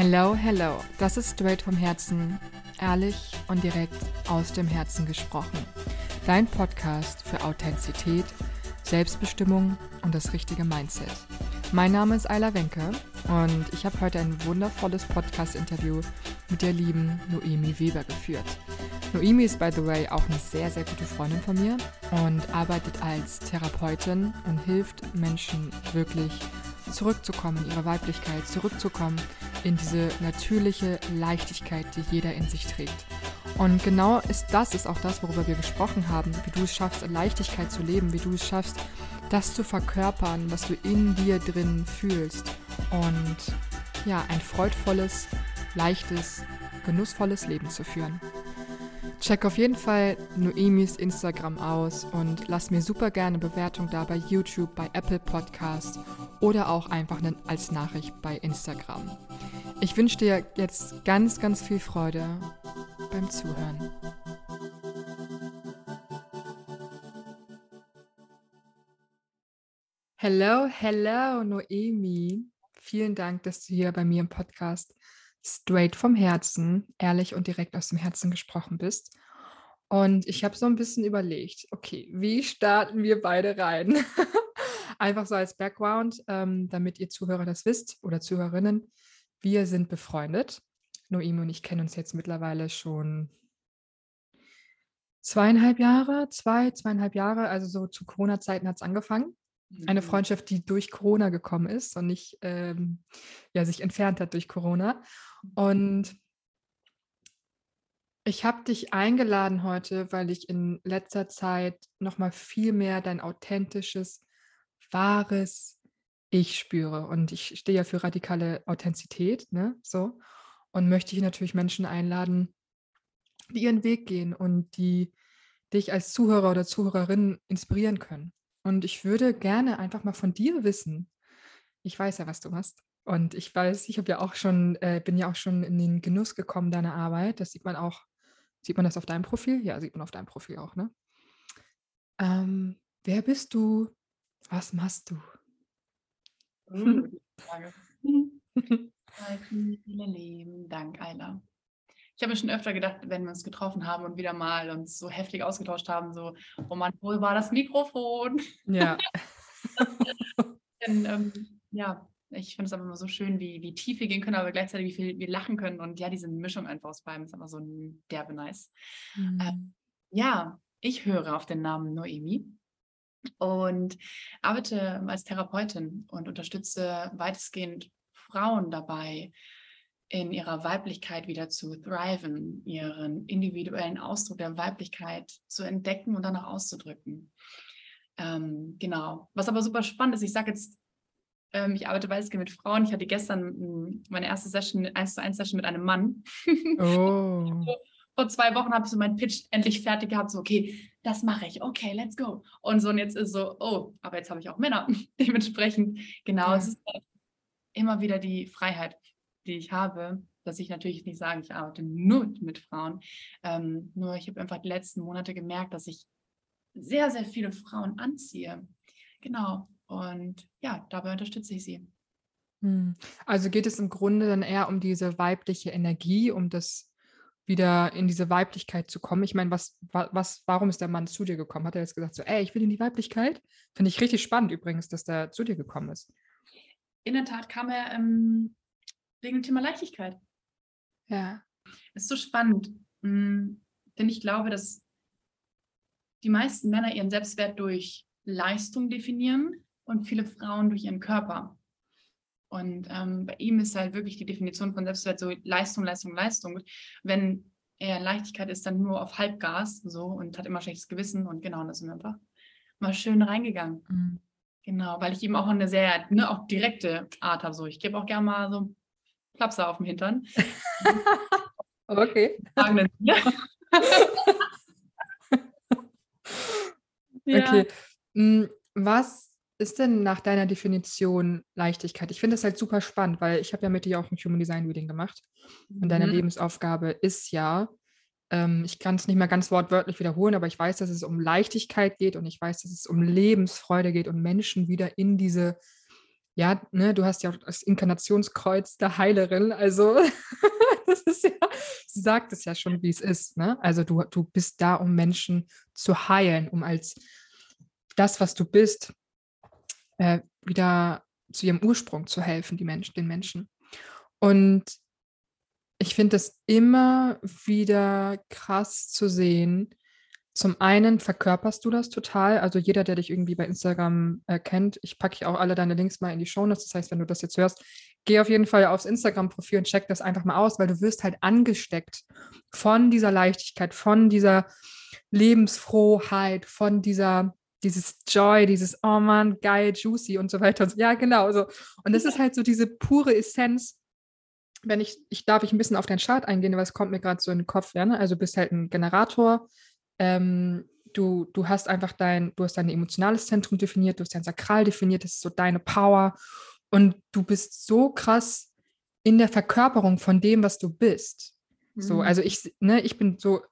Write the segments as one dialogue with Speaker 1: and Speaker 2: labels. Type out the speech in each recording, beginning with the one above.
Speaker 1: Hello, hello. Das ist straight vom Herzen, ehrlich und direkt aus dem Herzen gesprochen. Dein Podcast für Authentizität, Selbstbestimmung und das richtige Mindset. Mein Name ist Ayla Wenke und ich habe heute ein wundervolles Podcast-Interview mit der lieben Noemi Weber geführt. Noemi ist, by the way, auch eine sehr, sehr gute Freundin von mir und arbeitet als Therapeutin und hilft Menschen wirklich zurückzukommen in ihre Weiblichkeit, zurückzukommen in diese natürliche Leichtigkeit, die jeder in sich trägt. Und genau ist das ist auch das, worüber wir gesprochen haben, wie du es schaffst, Leichtigkeit zu leben, wie du es schaffst, das zu verkörpern, was du in dir drin fühlst und ja, ein freudvolles, leichtes, genussvolles Leben zu führen. Check auf jeden Fall Noemis Instagram aus und lass mir super gerne Bewertung da bei YouTube, bei Apple Podcasts oder auch einfach als Nachricht bei Instagram. Ich wünsche dir jetzt ganz, ganz viel Freude beim Zuhören. Hello, hello, Noemi. Vielen Dank, dass du hier bei mir im Podcast straight vom Herzen, ehrlich und direkt aus dem Herzen gesprochen bist. Und ich habe so ein bisschen überlegt, okay, wie starten wir beide rein? Einfach so als Background, ähm, damit ihr Zuhörer das wisst oder Zuhörerinnen. Wir sind befreundet. Noemi und ich kennen uns jetzt mittlerweile schon zweieinhalb Jahre, zwei, zweieinhalb Jahre. Also so zu Corona-Zeiten hat es angefangen. Eine mhm. Freundschaft, die durch Corona gekommen ist und nicht ähm, ja, sich entfernt hat durch Corona. Und ich habe dich eingeladen heute, weil ich in letzter Zeit nochmal viel mehr dein authentisches, wahres Ich spüre. Und ich stehe ja für radikale Authentizität, ne? So. Und möchte ich natürlich Menschen einladen, die ihren Weg gehen und die dich als Zuhörer oder Zuhörerin inspirieren können. Und ich würde gerne einfach mal von dir wissen. Ich weiß ja, was du machst. Und ich weiß, ich habe ja auch schon, äh, bin ja auch schon in den Genuss gekommen deiner Arbeit. Das sieht man auch, sieht man das auf deinem Profil? Ja, sieht man auf deinem Profil auch, ne? Ähm, wer bist du? Was machst du?
Speaker 2: Uh, Frage. vielen lieben Dank, Ayla. Ich habe mir schon öfter gedacht, wenn wir uns getroffen haben und wieder mal uns so heftig ausgetauscht haben, so, oh Mann, wo war das Mikrofon?
Speaker 1: Ja.
Speaker 2: Denn, ähm, ja, ich finde es aber immer so schön, wie, wie tief wir gehen können, aber gleichzeitig wie viel wir lachen können. Und ja, diese Mischung einfach aus beidem ist einfach so ein derbe nice. Mhm. Ähm, ja, ich höre auf den Namen Noemi und arbeite als Therapeutin und unterstütze weitestgehend Frauen dabei, in ihrer Weiblichkeit wieder zu thriven, ihren individuellen Ausdruck der Weiblichkeit zu entdecken und dann auch auszudrücken. Ähm, genau. Was aber super spannend ist, ich sage jetzt, ähm, ich arbeite weitestgehend mit Frauen. Ich hatte gestern hm, meine erste Session, 1 zu 1 Session mit einem Mann. Oh. Vor zwei Wochen habe ich so meinen Pitch endlich fertig gehabt, so, okay, das mache ich, okay, let's go. Und so, und jetzt ist so, oh, aber jetzt habe ich auch Männer. Dementsprechend, genau, ja. es ist immer wieder die Freiheit die ich habe, dass ich natürlich nicht sage, ich arbeite nur mit Frauen. Ähm, nur ich habe einfach die letzten Monate gemerkt, dass ich sehr, sehr viele Frauen anziehe. Genau. Und ja, dabei unterstütze ich sie.
Speaker 1: Hm. Also geht es im Grunde dann eher um diese weibliche Energie, um das wieder in diese Weiblichkeit zu kommen. Ich meine, was, was, warum ist der Mann zu dir gekommen? Hat er jetzt gesagt, so, ey, ich will in die Weiblichkeit? Finde ich richtig spannend übrigens, dass der zu dir gekommen ist.
Speaker 2: In der Tat kam er ähm, wegen dem Thema Leichtigkeit.
Speaker 1: Ja.
Speaker 2: Es ist so spannend, hm, denn ich glaube, dass die meisten Männer ihren Selbstwert durch Leistung definieren und viele Frauen durch ihren Körper. Und ähm, bei ihm ist halt wirklich die Definition von Selbstwert so Leistung, Leistung, Leistung. Wenn er Leichtigkeit ist, dann nur auf Halbgas so und hat immer schlechtes Gewissen und genau, das sind wir einfach mal schön reingegangen. Mhm. Genau, weil ich eben auch eine sehr, ne, auch direkte Art habe. So, ich gebe auch gerne mal so Klapser auf dem Hintern.
Speaker 1: okay. Okay. Hm, was ist denn nach deiner Definition Leichtigkeit? Ich finde das halt super spannend, weil ich habe ja mit dir auch ein Human Design Reading gemacht. Und deine mhm. Lebensaufgabe ist ja, ähm, ich kann es nicht mehr ganz wortwörtlich wiederholen, aber ich weiß, dass es um Leichtigkeit geht und ich weiß, dass es um Lebensfreude geht und Menschen wieder in diese ja, ne, du hast ja auch das Inkarnationskreuz der Heilerin, also das ist ja, sie sagt es ja schon, wie es ist, ne? Also du, du bist da, um Menschen zu heilen, um als das, was du bist, äh, wieder zu ihrem Ursprung zu helfen, die Menschen, den Menschen. Und ich finde es immer wieder krass zu sehen. Zum einen verkörperst du das total. Also jeder, der dich irgendwie bei Instagram äh, kennt, ich packe auch alle deine Links mal in die Show Notes. Das heißt, wenn du das jetzt hörst, geh auf jeden Fall aufs Instagram-Profil und check das einfach mal aus, weil du wirst halt angesteckt von dieser Leichtigkeit, von dieser Lebensfrohheit, von dieser dieses Joy, dieses Oh man, geil, juicy und so weiter. Und so. Ja, genau so. Und das ist halt so diese pure Essenz. Wenn ich, ich darf ich ein bisschen auf deinen Chart eingehen, weil es kommt mir gerade so in den Kopf, ja, ne? Also du bist halt ein Generator. Ähm, du, du hast einfach dein, du hast dein emotionales Zentrum definiert, du hast dein Sakral definiert, das ist so deine Power. Und du bist so krass in der Verkörperung von dem, was du bist. So, mhm. also ich, ne, ich bin so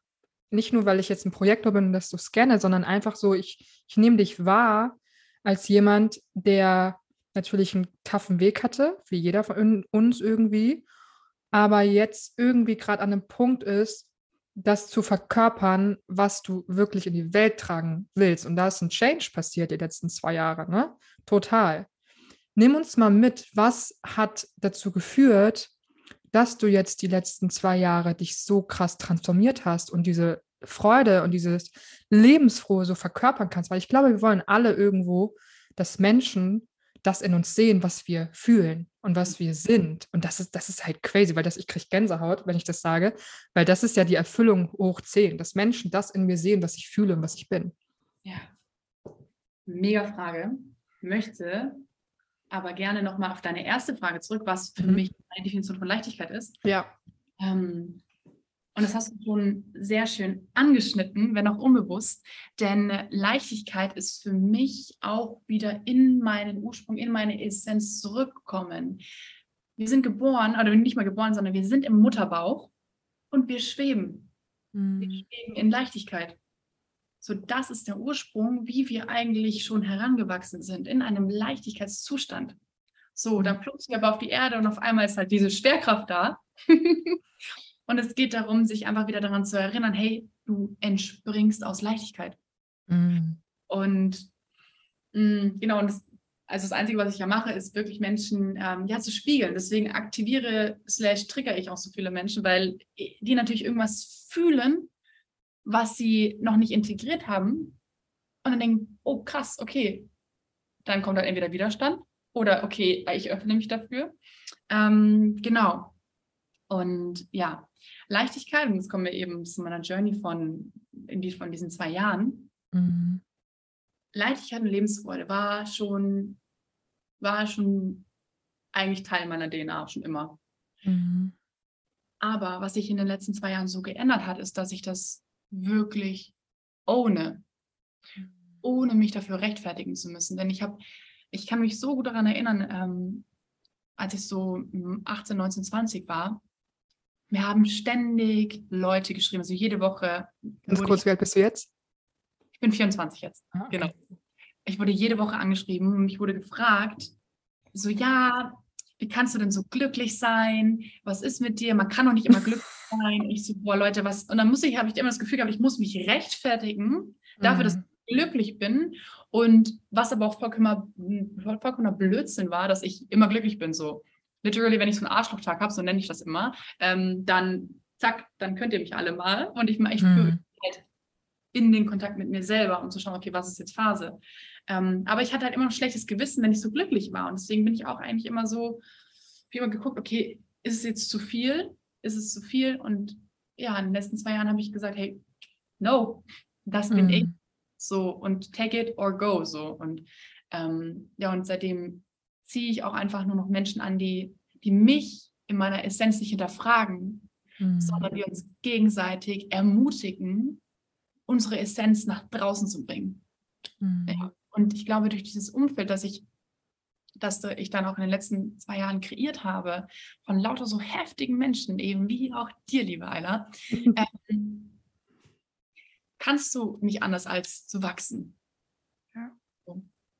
Speaker 1: nicht nur, weil ich jetzt ein Projektor bin und das so scanne, sondern einfach so, ich, ich nehme dich wahr als jemand, der natürlich einen taffen Weg hatte, wie jeder von uns irgendwie, aber jetzt irgendwie gerade an einem Punkt ist, das zu verkörpern, was du wirklich in die Welt tragen willst. Und da ist ein Change passiert die letzten zwei Jahre, ne? Total. Nimm uns mal mit, was hat dazu geführt, dass du jetzt die letzten zwei Jahre dich so krass transformiert hast und diese Freude und dieses Lebensfrohe so verkörpern kannst. Weil ich glaube, wir wollen alle irgendwo, dass Menschen das in uns sehen, was wir fühlen und was wir sind. Und das ist, das ist halt crazy, weil das, ich kriege Gänsehaut, wenn ich das sage, weil das ist ja die Erfüllung hoch 10, dass Menschen das in mir sehen, was ich fühle und was ich bin.
Speaker 2: Ja. Mega Frage. Möchte aber gerne nochmal auf deine erste Frage zurück, was für mhm. mich eine Definition von Leichtigkeit ist.
Speaker 1: Ja.
Speaker 2: Ähm, und das hast du schon sehr schön angeschnitten, wenn auch unbewusst. Denn Leichtigkeit ist für mich auch wieder in meinen Ursprung, in meine Essenz zurückkommen. Wir sind geboren, oder nicht mal geboren, sondern wir sind im Mutterbauch und wir schweben. Mhm. Wir schweben in Leichtigkeit. So, das ist der Ursprung, wie wir eigentlich schon herangewachsen sind, in einem Leichtigkeitszustand. So, dann plumpsen wir aber auf die Erde und auf einmal ist halt diese Schwerkraft da. und es geht darum, sich einfach wieder daran zu erinnern, hey, du entspringst aus Leichtigkeit. Mhm. Und mh, mm, genau, und das, also das Einzige, was ich ja mache, ist wirklich Menschen ähm, ja zu spiegeln. Deswegen aktiviere slash trigger ich auch so viele Menschen, weil die natürlich irgendwas fühlen, was sie noch nicht integriert haben und dann denken, oh krass, okay, dann kommt halt entweder Widerstand oder okay, ich öffne mich dafür. Ähm, genau. Und ja, Leichtigkeit, und jetzt kommen wir eben zu meiner Journey von, in die, von diesen zwei Jahren. Mhm. Leichtigkeit und Lebensfreude war schon, war schon eigentlich Teil meiner DNA, schon immer. Mhm. Aber was sich in den letzten zwei Jahren so geändert hat, ist, dass ich das wirklich ohne, ohne mich dafür rechtfertigen zu müssen. Denn ich habe, ich kann mich so gut daran erinnern, ähm, als ich so 18, 19, 20 war, wir haben ständig Leute geschrieben, also jede Woche.
Speaker 1: Ganz kurz, wie alt bist du jetzt?
Speaker 2: Ich bin 24 jetzt, ah, okay. genau. Ich wurde jede Woche angeschrieben und mich wurde gefragt, so ja, wie kannst du denn so glücklich sein? Was ist mit dir? Man kann doch nicht immer glücklich sein. Ich so, boah, Leute, was? Und dann muss ich, habe ich immer das Gefühl gehabt, ich muss mich rechtfertigen dafür, mhm. dass ich glücklich bin. Und was aber auch vollkommener, vollkommener Blödsinn war, dass ich immer glücklich bin. So, literally, wenn ich so einen Arschlochtag habe, so nenne ich das immer, ähm, dann zack, dann könnt ihr mich alle mal. Und ich, ich mhm. halt in den Kontakt mit mir selber, um zu schauen, okay, was ist jetzt Phase? Ähm, aber ich hatte halt immer ein schlechtes Gewissen, wenn ich so glücklich war. Und deswegen bin ich auch eigentlich immer so, wie immer geguckt, okay, ist es jetzt zu viel? Ist es zu viel? Und ja, in den letzten zwei Jahren habe ich gesagt, hey, no, das bin mm. ich. So, und take it or go. So. Und ähm, ja, und seitdem ziehe ich auch einfach nur noch Menschen an, die, die mich in meiner Essenz nicht hinterfragen, mm. sondern die uns gegenseitig ermutigen, unsere Essenz nach draußen zu bringen. Mm. Ja. Und ich glaube, durch dieses Umfeld, das ich, das ich dann auch in den letzten zwei Jahren kreiert habe, von lauter so heftigen Menschen, eben wie auch dir, liebe Ayla, ähm, kannst du nicht anders als zu wachsen. Ja.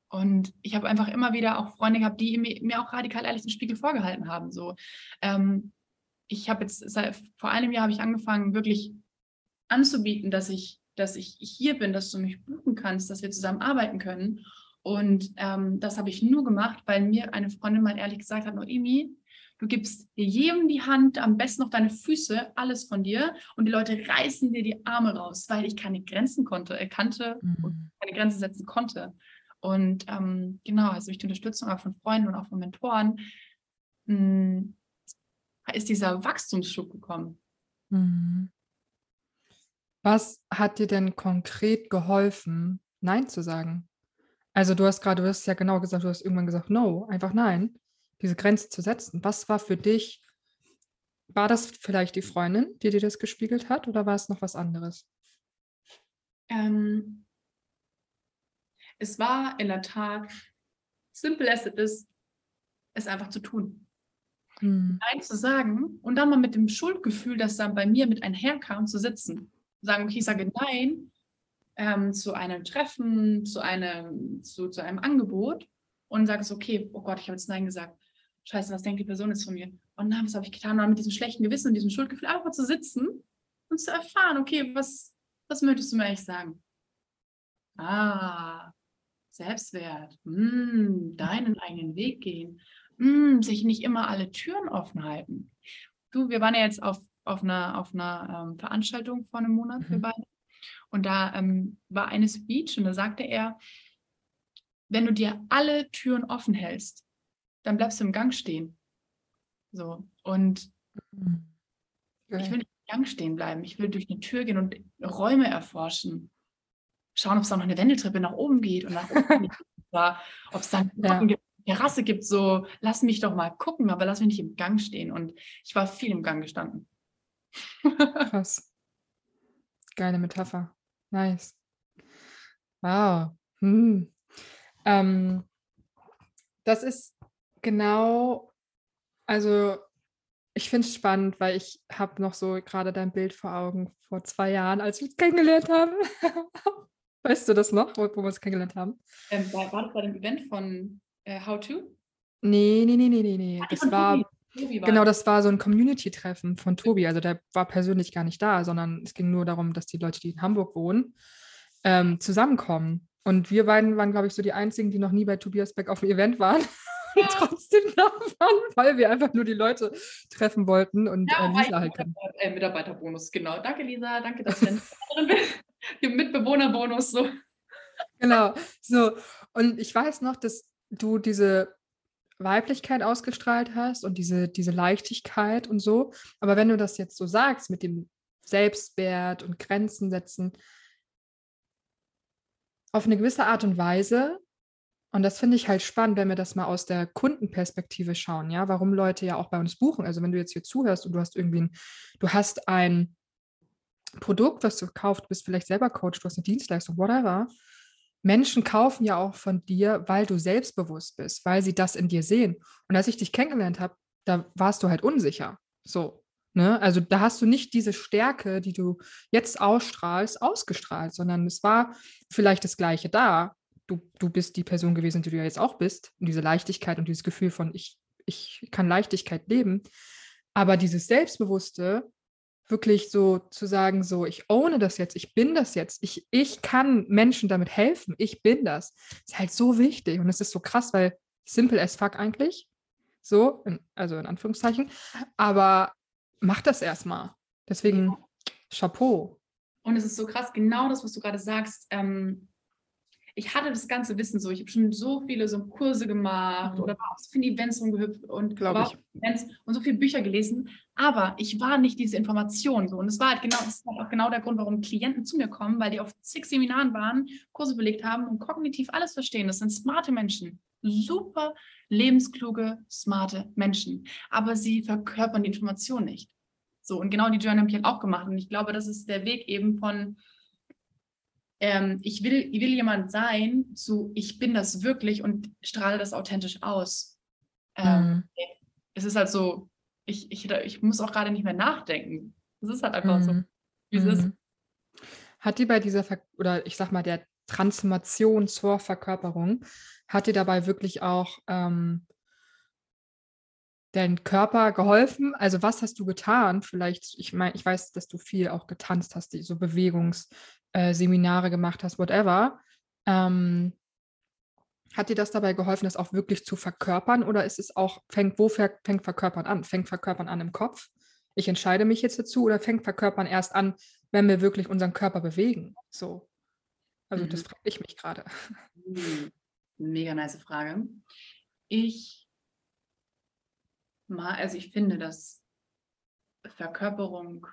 Speaker 2: Und ich habe einfach immer wieder auch Freunde gehabt, die mir, mir auch radikal ehrlich den Spiegel vorgehalten haben. So, ähm, ich habe jetzt seit vor einem Jahr habe ich angefangen, wirklich anzubieten, dass ich, dass ich hier bin, dass du mich buchen kannst, dass wir zusammen arbeiten können. Und ähm, das habe ich nur gemacht, weil mir eine Freundin mal ehrlich gesagt hat, Noemi, du gibst jedem die Hand, am besten noch deine Füße, alles von dir und die Leute reißen dir die Arme raus, weil ich keine Grenzen konnte, äh, kannte mhm. und keine Grenzen setzen konnte. Und ähm, genau, also durch die Unterstützung auch von Freunden und auch von Mentoren mh, hm, ist dieser Wachstumsschub gekommen. Mhm.
Speaker 1: Was hat dir denn konkret geholfen, Nein zu sagen? Also du hast gerade, du hast ja genau gesagt, du hast irgendwann gesagt, no, einfach nein, diese Grenze zu setzen. Was war für dich, war das vielleicht die Freundin, die dir das gespiegelt hat oder war es noch was anderes?
Speaker 2: Ähm, es war in der Tat, simple as it is, es einfach zu tun. Hm. Nein zu sagen und dann mal mit dem Schuldgefühl, das dann bei mir mit einherkam, zu sitzen. Sagen, okay, ich sage Nein ähm, zu einem Treffen, zu einem, zu, zu einem Angebot und sage es, okay, oh Gott, ich habe jetzt Nein gesagt. Scheiße, was denkt die Person jetzt von mir? Oh nein, was habe ich getan? Und dann mit diesem schlechten Gewissen und diesem Schuldgefühl einfach zu sitzen und zu erfahren, okay, was, was möchtest du mir eigentlich sagen? Ah, Selbstwert, mm, deinen eigenen Weg gehen, mm, sich nicht immer alle Türen offen halten. Du, wir waren ja jetzt auf, auf einer, auf einer ähm, Veranstaltung vor einem Monat, mhm. wir beide. Und da ähm, war eine Speech und da sagte er, wenn du dir alle Türen offen hältst, dann bleibst du im Gang stehen. So. Und mhm. ich will nicht im Gang stehen bleiben. Ich will durch eine Tür gehen und Räume erforschen schauen, ob es da noch eine Wendeltreppe nach oben geht und nach oben ob es dann ja. eine Terrasse gibt, so lass mich doch mal gucken, aber lass mich nicht im Gang stehen. Und ich war viel im Gang gestanden.
Speaker 1: Krass. Geile Metapher. Nice. Wow. Hm. Ähm, das ist genau, also ich finde es spannend, weil ich habe noch so gerade dein Bild vor Augen vor zwei Jahren, als wir uns kennengelernt haben. Weißt du das noch, wo, wo wir uns kennengelernt haben?
Speaker 2: Ähm, war, war, das bei dem Event von äh, How To?
Speaker 1: Nee, nee, nee, nee, nee, nee. Das war, Tobi war, genau, das war so ein Community-Treffen von Tobi. Also der war persönlich gar nicht da, sondern es ging nur darum, dass die Leute, die in Hamburg wohnen, ähm, zusammenkommen. Und wir beiden waren, glaube ich, so die einzigen, die noch nie bei Tobias Beck auf dem Event waren. Ja. und trotzdem da waren, weil wir einfach nur die Leute treffen wollten und ja, äh, Lisa halt
Speaker 2: kennen. Äh, Mitarbeiterbonus, genau. Danke, Lisa. Danke, dass du drin. Mitbewohnerbonus so.
Speaker 1: Genau, so. Und ich weiß noch, dass du diese Weiblichkeit ausgestrahlt hast und diese, diese Leichtigkeit und so. Aber wenn du das jetzt so sagst mit dem Selbstwert und Grenzen setzen, auf eine gewisse Art und Weise, und das finde ich halt spannend, wenn wir das mal aus der Kundenperspektive schauen, ja, warum Leute ja auch bei uns buchen. Also wenn du jetzt hier zuhörst und du hast irgendwie ein, du hast ein Produkt, was du kaufst, bist vielleicht selber Coach, du hast eine Dienstleistung, whatever. Menschen kaufen ja auch von dir, weil du selbstbewusst bist, weil sie das in dir sehen. Und als ich dich kennengelernt habe, da warst du halt unsicher. So, ne? Also da hast du nicht diese Stärke, die du jetzt ausstrahlst, ausgestrahlt, sondern es war vielleicht das Gleiche da. Du, du bist die Person gewesen, die du ja jetzt auch bist. Und diese Leichtigkeit und dieses Gefühl von, ich, ich kann Leichtigkeit leben. Aber dieses Selbstbewusste, wirklich so zu sagen, so, ich ohne das jetzt, ich bin das jetzt, ich, ich kann Menschen damit helfen, ich bin das, ist halt so wichtig und es ist so krass, weil simple as fuck eigentlich, so, in, also in Anführungszeichen, aber mach das erstmal. Deswegen ja. Chapeau.
Speaker 2: Und es ist so krass, genau das, was du gerade sagst, ähm, ich hatte das ganze Wissen so. Ich habe schon so viele so Kurse gemacht mhm. oder war auf so viele Events rumgehüpft und war auf Events und so viele Bücher gelesen. Aber ich war nicht diese Information so. Und es war halt genau, das halt auch genau der Grund, warum Klienten zu mir kommen, weil die auf zig Seminaren waren, Kurse belegt haben und kognitiv alles verstehen. Das sind smarte Menschen. Super lebenskluge, smarte Menschen. Aber sie verkörpern die Information nicht. So, und genau die Journey habe ich halt auch gemacht. Und ich glaube, das ist der Weg eben von ähm, ich, will, ich will jemand sein, zu ich bin das wirklich und strahle das authentisch aus. Ähm, mhm. Es ist halt so, ich, ich, ich muss auch gerade nicht mehr nachdenken. Es ist halt einfach mhm. so, wie es
Speaker 1: mhm. ist. Hat die bei dieser, Ver oder ich sag mal, der Transformation zur Verkörperung, hat dir dabei wirklich auch ähm, dein Körper geholfen? Also was hast du getan? Vielleicht, ich meine, ich weiß, dass du viel auch getanzt hast, so Bewegungsseminare äh, gemacht hast, whatever. Ähm, hat dir das dabei geholfen, das auch wirklich zu verkörpern? Oder ist es auch, fängt, wo fängt Verkörpern an? Fängt Verkörpern an im Kopf? Ich entscheide mich jetzt dazu oder fängt Verkörpern erst an, wenn wir wirklich unseren Körper bewegen? So. Also mhm. das frage ich mich gerade.
Speaker 2: Mhm. Mega nice Frage. Ich also ich finde, dass Verkörperung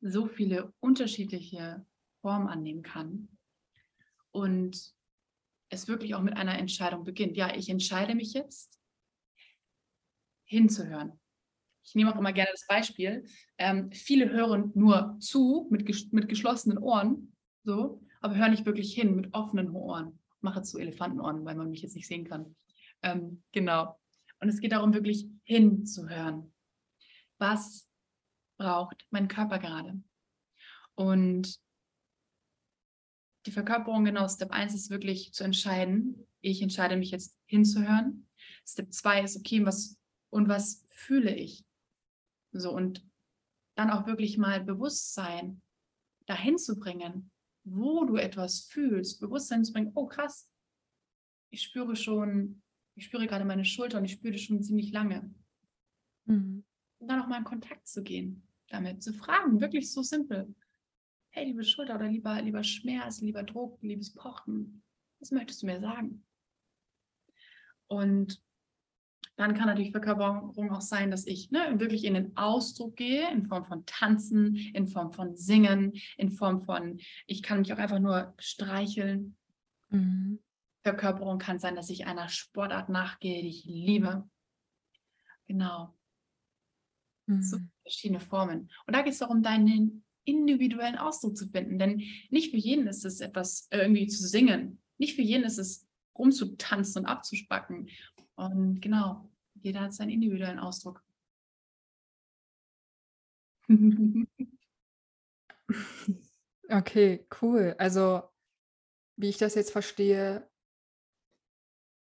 Speaker 2: so viele unterschiedliche Formen annehmen kann und es wirklich auch mit einer Entscheidung beginnt. Ja, ich entscheide mich jetzt hinzuhören. Ich nehme auch immer gerne das Beispiel. Ähm, viele hören nur zu mit, mit geschlossenen Ohren, so, aber hören nicht wirklich hin mit offenen Ohren. Ich mache zu Elefantenohren, weil man mich jetzt nicht sehen kann. Ähm, genau. Und es geht darum, wirklich hinzuhören. Was braucht mein Körper gerade? Und die Verkörperung, genau, Step 1 ist wirklich zu entscheiden. Ich entscheide mich jetzt hinzuhören. Step 2 ist, okay, was und was fühle ich? So, und dann auch wirklich mal Bewusstsein dahin zu bringen, wo du etwas fühlst, Bewusstsein zu bringen, oh krass, ich spüre schon, ich spüre gerade meine Schulter und ich spüre das schon ziemlich lange. Mhm. Und dann auch mal in Kontakt zu gehen, damit zu fragen, wirklich so simpel hey, liebe Schulter oder lieber, lieber Schmerz, lieber Druck, liebes Pochen, was möchtest du mir sagen? Und dann kann natürlich Verkörperung auch sein, dass ich ne, wirklich in den Ausdruck gehe, in Form von Tanzen, in Form von Singen, in Form von, ich kann mich auch einfach nur streicheln. Mhm. Verkörperung kann sein, dass ich einer Sportart nachgehe, die ich liebe. Genau. Mhm. So verschiedene Formen. Und da geht es darum, deinen individuellen Ausdruck zu finden. Denn nicht für jeden ist es etwas äh, irgendwie zu singen. Nicht für jeden ist es rumzutanzen und abzuspacken. Und genau, jeder hat seinen individuellen Ausdruck.
Speaker 1: Okay, cool. Also, wie ich das jetzt verstehe,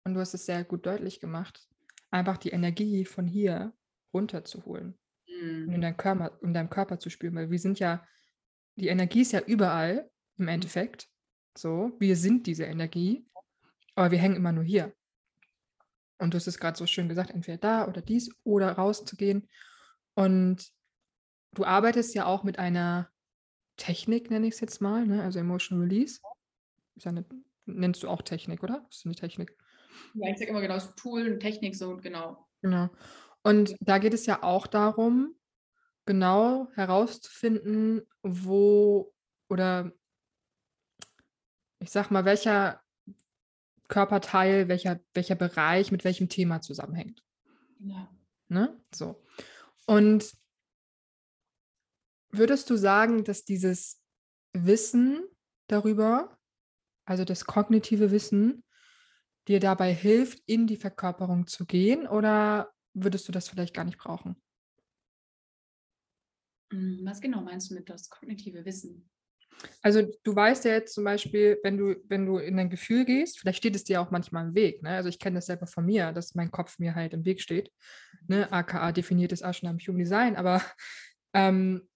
Speaker 1: und du hast es sehr gut deutlich gemacht, einfach die Energie von hier runterzuholen mhm. und in deinem, Körper, in deinem Körper zu spüren, weil wir sind ja, die Energie ist ja überall im mhm. Endeffekt. So, wir sind diese Energie, aber wir hängen immer nur hier. Und du hast es gerade so schön gesagt, entweder da oder dies oder rauszugehen. Und du arbeitest ja auch mit einer Technik, nenne ich es jetzt mal, ne? also Emotional Release. Eine, nennst du auch Technik, oder? Das ist eine Technik.
Speaker 2: Ja, ich sage immer genau, das Tool, Technik, so genau.
Speaker 1: Genau. Und da geht es ja auch darum, genau herauszufinden, wo oder ich sag mal, welcher Körperteil, welcher, welcher Bereich mit welchem Thema zusammenhängt. Ja. Ne? So. Und würdest du sagen, dass dieses Wissen darüber, also das kognitive Wissen, dir dabei hilft, in die Verkörperung zu gehen? Oder würdest du das vielleicht gar nicht brauchen?
Speaker 2: Hm, was genau meinst du mit das kognitive Wissen?
Speaker 1: Also du weißt ja jetzt zum Beispiel, wenn du, wenn du in dein Gefühl gehst, vielleicht steht es dir auch manchmal im Weg. Ne? Also ich kenne das selber von mir, dass mein Kopf mir halt im Weg steht. Ne? AKA definiertes Aschenam Human Design. Aber ähm,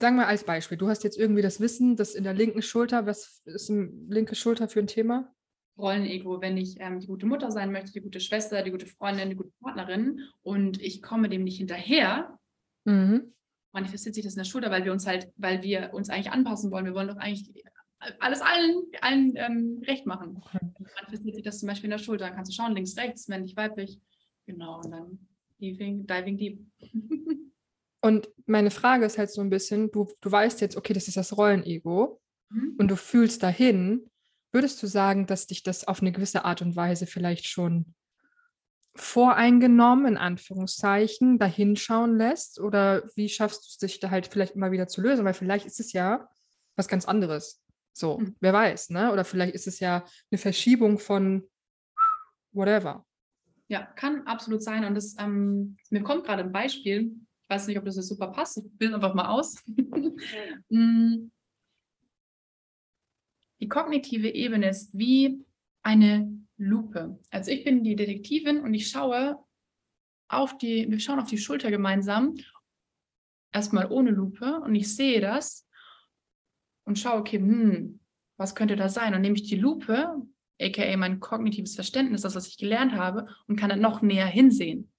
Speaker 1: sagen wir als Beispiel, du hast jetzt irgendwie das Wissen, dass in der linken Schulter, was ist eine linke Schulter für ein Thema?
Speaker 2: Rollenego, wenn ich ähm, die gute Mutter sein möchte, die gute Schwester, die gute Freundin, die gute Partnerin und ich komme dem nicht hinterher, mhm. manifestiert sich das in der Schulter, weil wir uns halt, weil wir uns eigentlich anpassen wollen. Wir wollen doch eigentlich alles allen, allen ähm, recht machen. Manifestiert sich das zum Beispiel in der Schulter. Dann kannst du schauen, links, rechts, männlich, weiblich. Genau, und dann diving, diving deep.
Speaker 1: und meine Frage ist halt so ein bisschen, du, du weißt jetzt, okay, das ist das Rollenego mhm. und du fühlst dahin, Würdest du sagen, dass dich das auf eine gewisse Art und Weise vielleicht schon voreingenommen, in Anführungszeichen, dahinschauen lässt? Oder wie schaffst du es, dich da halt vielleicht immer wieder zu lösen? Weil vielleicht ist es ja was ganz anderes. So, mhm. wer weiß, ne? Oder vielleicht ist es ja eine Verschiebung von whatever.
Speaker 2: Ja, kann absolut sein. Und das, ähm, mir kommt gerade ein Beispiel. Ich weiß nicht, ob das jetzt super passt. Ich bilde einfach mal aus. Mhm die kognitive Ebene ist wie eine Lupe. Also ich bin die Detektivin und ich schaue auf die, wir schauen auf die Schulter gemeinsam, erstmal ohne Lupe und ich sehe das und schaue, okay, hm, was könnte das sein? Und nehme ich die Lupe, aka mein kognitives Verständnis, das, was ich gelernt habe, und kann dann noch näher hinsehen.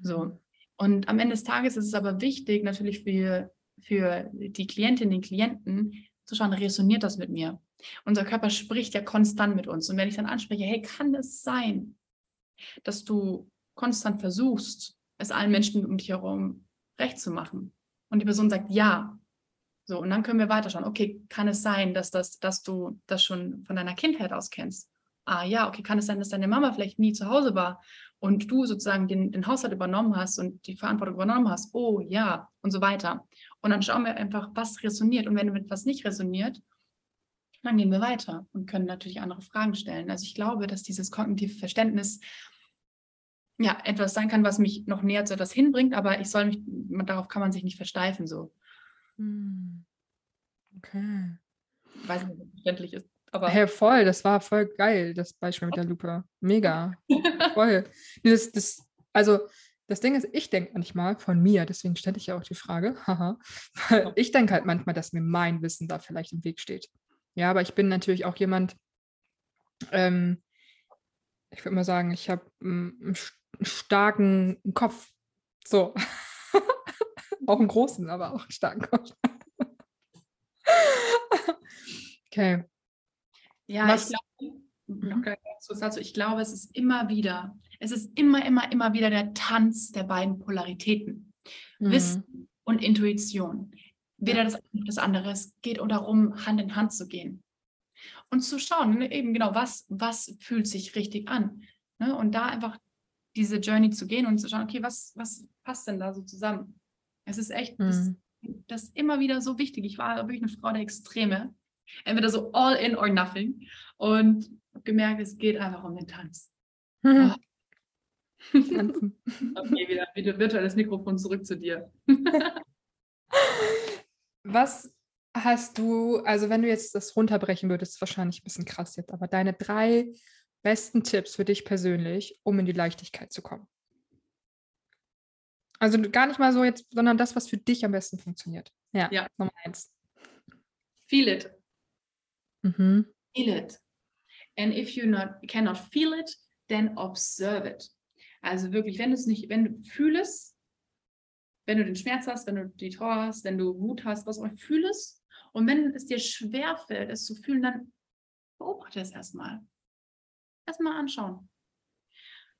Speaker 2: So. Und am Ende des Tages ist es aber wichtig, natürlich für, für die Klientinnen, den Klienten, zu schauen, resoniert das mit mir? Unser Körper spricht ja konstant mit uns. Und wenn ich dann anspreche, hey, kann es sein, dass du konstant versuchst, es allen Menschen um dich herum recht zu machen? Und die Person sagt ja. So, und dann können wir weiterschauen. Okay, kann es sein, dass, das, dass du das schon von deiner Kindheit aus kennst? Ah ja, okay, kann es sein, dass deine Mama vielleicht nie zu Hause war und du sozusagen den, den Haushalt übernommen hast und die Verantwortung übernommen hast? Oh ja, und so weiter. Und dann schauen wir einfach, was resoniert. Und wenn mit was nicht resoniert, dann gehen wir weiter und können natürlich andere Fragen stellen. Also ich glaube, dass dieses kognitive Verständnis ja etwas sein kann, was mich noch näher zu etwas hinbringt, aber ich soll mich, darauf kann man sich nicht versteifen so. Hm.
Speaker 1: Okay.
Speaker 2: Ich weiß nicht, ob das verständlich ist. Aber
Speaker 1: hey, voll, das war voll geil, das Beispiel mit der Lupe. Mega. voll. Das, das, also das Ding ist, ich denke manchmal von mir, deswegen stelle ich ja auch die Frage, haha, weil ich denke halt manchmal, dass mir mein Wissen da vielleicht im Weg steht. Ja, aber ich bin natürlich auch jemand, ähm, ich würde mal sagen, ich habe einen, einen starken Kopf. So. auch einen großen, aber auch einen starken Kopf. okay.
Speaker 2: Ja, Was? ich glaube, noch mhm. dazu, ich glaube, es ist immer wieder, es ist immer, immer, immer wieder der Tanz der beiden Polaritäten. Mhm. Wissen und Intuition. Weder das eine noch das andere. Es geht darum, Hand in Hand zu gehen. Und zu schauen, ne, eben genau, was, was fühlt sich richtig an. Ne? Und da einfach diese Journey zu gehen und zu schauen, okay, was, was passt denn da so zusammen? Es ist echt, mhm. das, das ist immer wieder so wichtig. Ich war wirklich eine Frau der Extreme. Entweder so all in or nothing. Und habe gemerkt, es geht einfach um den Tanz. Mhm. Oh. okay, wieder, wieder virtuelles Mikrofon zurück zu dir.
Speaker 1: Was hast du, also wenn du jetzt das runterbrechen würdest, wahrscheinlich ein bisschen krass jetzt, aber deine drei besten Tipps für dich persönlich, um in die Leichtigkeit zu kommen? Also gar nicht mal so jetzt, sondern das, was für dich am besten funktioniert. Ja, ja. Nummer eins.
Speaker 2: Feel it. Mhm. Feel it. And if you not, cannot feel it, then observe it. Also wirklich, wenn du es nicht, wenn du fühlst, wenn du den Schmerz hast, wenn du die Trauer hast, wenn du Wut hast, was auch immer, fühl es. Und wenn es dir schwerfällt, es zu fühlen, dann beobachte es erstmal. Erstmal anschauen.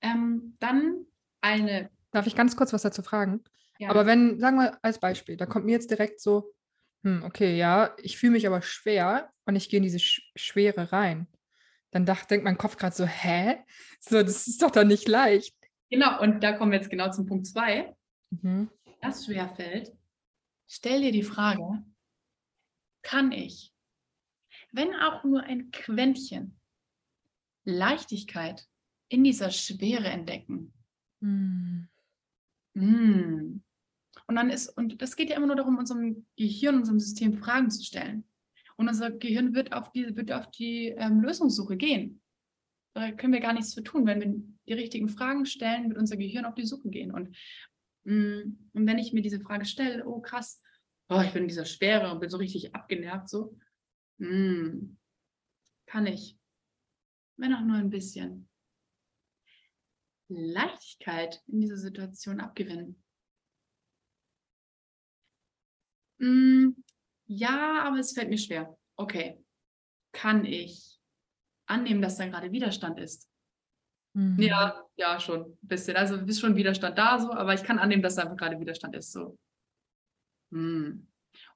Speaker 2: Ähm, dann eine
Speaker 1: Darf ich ganz kurz was dazu fragen? Ja. Aber wenn, sagen wir als Beispiel, da kommt mir jetzt direkt so, hm, okay, ja, ich fühle mich aber schwer und ich gehe in diese Sch Schwere rein. Dann dacht, denkt mein Kopf gerade so, hä? So, das ist doch dann nicht leicht.
Speaker 2: Genau, und da kommen wir jetzt genau zum Punkt 2. Mhm. Das schwerfällt. Stell dir die Frage, kann ich, wenn auch nur ein Quäntchen, Leichtigkeit in dieser Schwere entdecken? Mhm. Mm. Und dann ist, und das geht ja immer nur darum, unserem Gehirn, unserem System Fragen zu stellen. Und unser Gehirn wird auf die, wird auf die ähm, Lösungssuche gehen. Da können wir gar nichts für tun. Wenn wir die richtigen Fragen stellen, wird unser Gehirn auf die Suche gehen. Und, und wenn ich mir diese Frage stelle, oh krass, oh, ich bin in dieser Schwere und bin so richtig abgenervt, so, mm, kann ich, wenn auch nur ein bisschen, Leichtigkeit in dieser Situation abgewinnen? Mm, ja, aber es fällt mir schwer. Okay, kann ich annehmen, dass da gerade Widerstand ist? Mhm. Ja, ja, schon ein bisschen. Also ist schon Widerstand da so, aber ich kann annehmen, dass da einfach gerade Widerstand ist. So. Hm.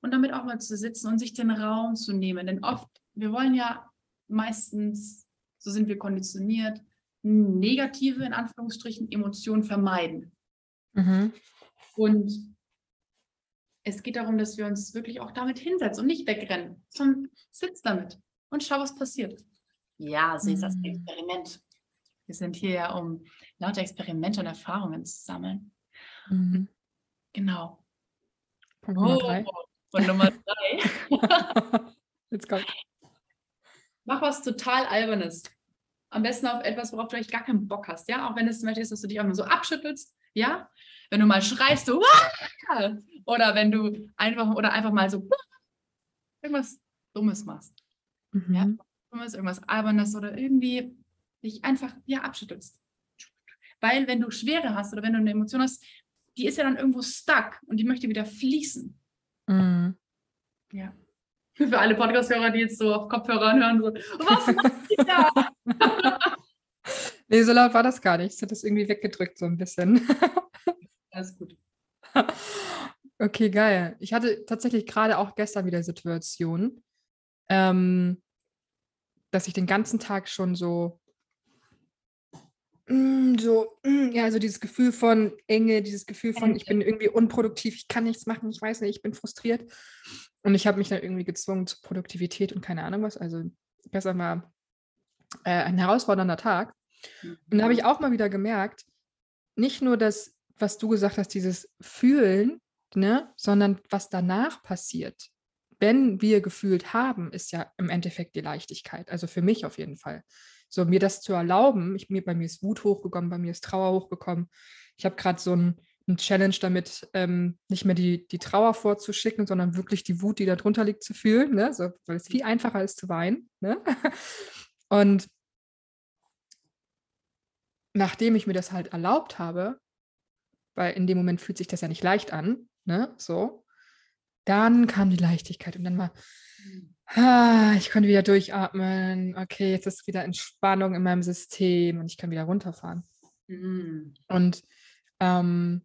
Speaker 2: Und damit auch mal zu sitzen und sich den Raum zu nehmen. Denn oft, wir wollen ja meistens, so sind wir konditioniert, negative, in Anführungsstrichen, Emotionen vermeiden. Mhm. Und es geht darum, dass wir uns wirklich auch damit hinsetzen und nicht wegrennen, sondern sitz damit und schau, was passiert. Ja, sie ist das mhm. Experiment. Wir sind hier ja, um lauter Experimente und Erfahrungen zu sammeln. Mhm. Genau.
Speaker 1: Punkt Nummer drei.
Speaker 2: Oh, und Nummer drei.
Speaker 1: Jetzt kommt.
Speaker 2: Mach was total Albernes. Am besten auf etwas, worauf du eigentlich gar keinen Bock hast, ja? Auch wenn es zum Beispiel ist, dass du dich auch nur so abschüttelst, ja? Wenn du mal schreist, so, Wah! oder wenn du einfach, oder einfach mal so irgendwas Dummes machst. Mhm. Ja? Dummes, irgendwas Albernes oder irgendwie dich einfach, ja, abschüttelst. Weil wenn du Schwere hast oder wenn du eine Emotion hast, die ist ja dann irgendwo stuck und die möchte wieder fließen. Mhm. Ja. Für alle Podcast-Hörer, die jetzt so auf Kopfhörern hören, so, was macht die da?
Speaker 1: nee, so laut war das gar nicht. Es hat das irgendwie weggedrückt, so ein bisschen.
Speaker 2: Alles gut.
Speaker 1: Okay, geil. Ich hatte tatsächlich gerade auch gestern wieder Situationen, ähm, dass ich den ganzen Tag schon so so, mm, ja, also dieses Gefühl von Enge, dieses Gefühl von, ich bin irgendwie unproduktiv, ich kann nichts machen, ich weiß nicht, ich bin frustriert. Und ich habe mich dann irgendwie gezwungen zu Produktivität und keine Ahnung was. Also gestern war äh, ein herausfordernder Tag. Und da habe ich mhm. auch mal wieder gemerkt, nicht nur das, was du gesagt hast, dieses Fühlen, ne, sondern was danach passiert. Wenn wir gefühlt haben, ist ja im Endeffekt die Leichtigkeit. Also für mich auf jeden Fall. So, mir das zu erlauben, ich, mir, bei mir ist Wut hochgekommen, bei mir ist Trauer hochgekommen. Ich habe gerade so ein, ein, Challenge damit, ähm, nicht mehr die, die Trauer vorzuschicken, sondern wirklich die Wut, die da drunter liegt, zu fühlen, ne? so, weil es viel einfacher ist zu weinen. Ne? Und nachdem ich mir das halt erlaubt habe, weil in dem Moment fühlt sich das ja nicht leicht an, ne? so, dann kam die Leichtigkeit und dann war, mhm. Ah, ich konnte wieder durchatmen. Okay, jetzt ist wieder Entspannung in meinem System und ich kann wieder runterfahren. Mhm. Und ähm,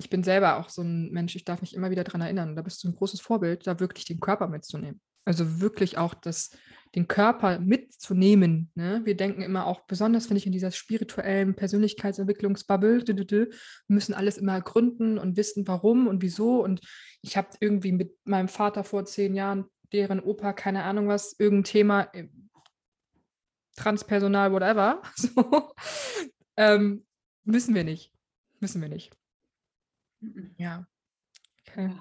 Speaker 1: ich bin selber auch so ein Mensch, ich darf mich immer wieder daran erinnern. Da bist du ein großes Vorbild, da wirklich den Körper mitzunehmen. Also wirklich auch das, den Körper mitzunehmen. Ne? Wir denken immer auch, besonders finde ich in dieser spirituellen Persönlichkeitsentwicklungsbubble, wir müssen alles immer gründen und wissen, warum und wieso. Und ich habe irgendwie mit meinem Vater vor zehn Jahren, deren Opa, keine Ahnung was, irgendein Thema, äh, Transpersonal, whatever. So. Ähm, müssen wir nicht. Müssen wir nicht. Ja. Okay.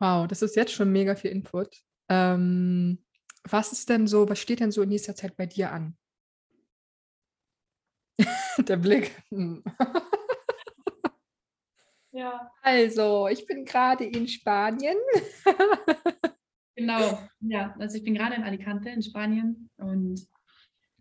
Speaker 1: Wow, das ist jetzt schon mega viel Input. Ähm, was ist denn so, was steht denn so in nächster Zeit bei dir an? Der Blick. Hm.
Speaker 2: Ja.
Speaker 1: Also, ich bin gerade in Spanien.
Speaker 2: genau, ja. Also ich bin gerade in Alicante in Spanien und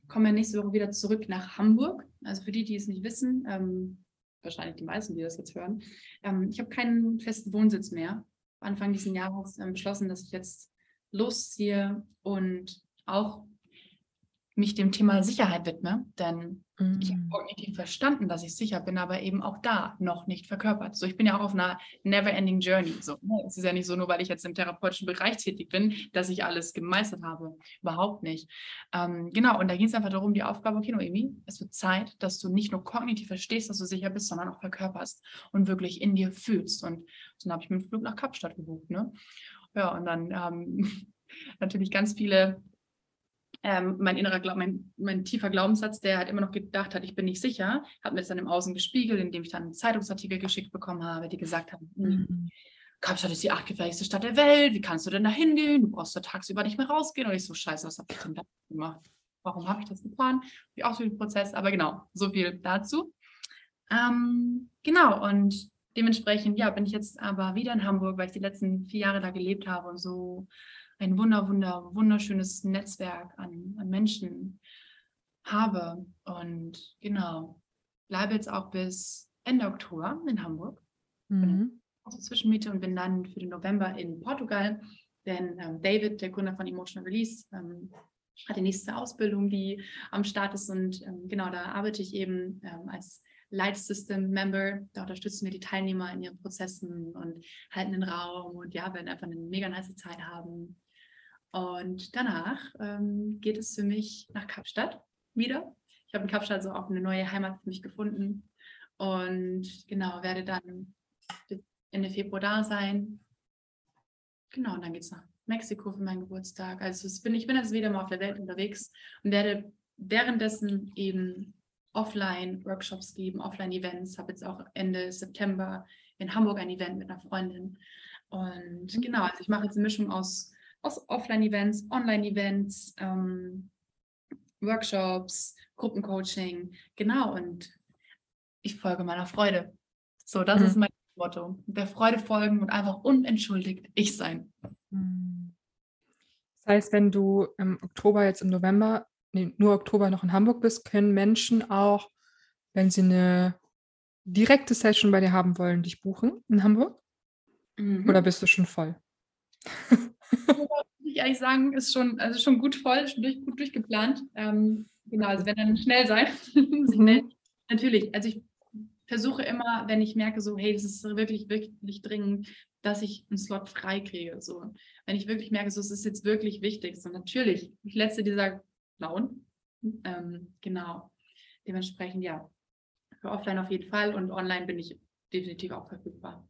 Speaker 2: komme nächste Woche wieder zurück nach Hamburg. Also für die, die es nicht wissen, ähm, wahrscheinlich die meisten, die das jetzt hören, ähm, ich habe keinen festen Wohnsitz mehr. Anfang dieses Jahres ähm, beschlossen, dass ich jetzt losziehe und auch mich dem Thema Sicherheit widme, denn mm. ich habe mm. kognitiv verstanden, dass ich sicher bin, aber eben auch da noch nicht verkörpert. So, ich bin ja auch auf einer never-ending Journey. So, ne? es ist ja nicht so, nur weil ich jetzt im therapeutischen Bereich tätig bin, dass ich alles gemeistert habe. Überhaupt nicht. Ähm, genau, und da ging es einfach darum, die Aufgabe, okay, Noemi, es wird Zeit, dass du nicht nur kognitiv verstehst, dass du sicher bist, sondern auch verkörperst und wirklich in dir fühlst. Und dann habe ich mir einen Flug nach Kapstadt gebucht. Ne? Ja, und dann ähm, natürlich ganz viele ähm, mein innerer Glaub, mein, mein tiefer Glaubenssatz, der halt immer noch gedacht hat, ich bin nicht sicher, hat mir das dann im Außen gespiegelt, indem ich dann einen Zeitungsartikel geschickt bekommen habe, die gesagt haben, hm, mhm. Kapstadt ist die achtgefährlichste Stadt der Welt, wie kannst du denn da hingehen? Du brauchst da tagsüber nicht mehr rausgehen. Und ich so, scheiße, was habe ich denn da gemacht? Warum habe ich das getan? Wie auch so ein Prozess, aber genau, so viel dazu. Ähm, genau, und dementsprechend, ja, bin ich jetzt aber wieder in Hamburg, weil ich die letzten vier Jahre da gelebt habe und so ein wunder, wunder, wunderschönes Netzwerk an, an Menschen habe. Und genau, bleibe jetzt auch bis Ende Oktober in Hamburg. Mhm. Also Zwischenmiete und bin dann für den November in Portugal. Denn ähm, David, der Gründer von Emotional Release, ähm, hat die nächste Ausbildung, die am Start ist. Und ähm, genau, da arbeite ich eben ähm, als Light System Member. Da unterstützen wir die Teilnehmer in ihren Prozessen und halten den Raum und ja, werden einfach eine mega nice Zeit haben. Und danach ähm, geht es für mich nach Kapstadt wieder. Ich habe in Kapstadt so auch eine neue Heimat für mich gefunden und genau, werde dann Ende Februar da sein. Genau, und dann geht es nach Mexiko für meinen Geburtstag. Also bin, ich bin jetzt wieder mal auf der Welt unterwegs und werde währenddessen eben Offline-Workshops geben, Offline-Events. Habe jetzt auch Ende September in Hamburg ein Event mit einer Freundin. Und mhm. genau, also ich mache jetzt eine Mischung aus aus Offline-Events, Online-Events, ähm, Workshops, Gruppencoaching. Genau, und ich folge meiner Freude. So, das mhm. ist mein Motto. Der Freude folgen und einfach unentschuldigt ich sein.
Speaker 1: Mhm. Das heißt, wenn du im Oktober, jetzt im November, nee, nur Oktober noch in Hamburg bist, können Menschen auch, wenn sie eine direkte Session bei dir haben wollen, dich buchen in Hamburg? Mhm. Oder bist du schon voll?
Speaker 2: muss ich ehrlich sagen, ist schon, also schon gut voll, schon durch, gut durchgeplant. Ähm, genau, also wenn dann schnell sein. mhm. Natürlich, also ich versuche immer, wenn ich merke, so, hey, das ist wirklich, wirklich dringend, dass ich einen Slot frei kriege. So, wenn ich wirklich merke, so, es ist jetzt wirklich wichtig. So, natürlich, ich letzte dieser blauen. Ähm, genau. Dementsprechend, ja, für offline auf jeden Fall und online bin ich definitiv auch verfügbar.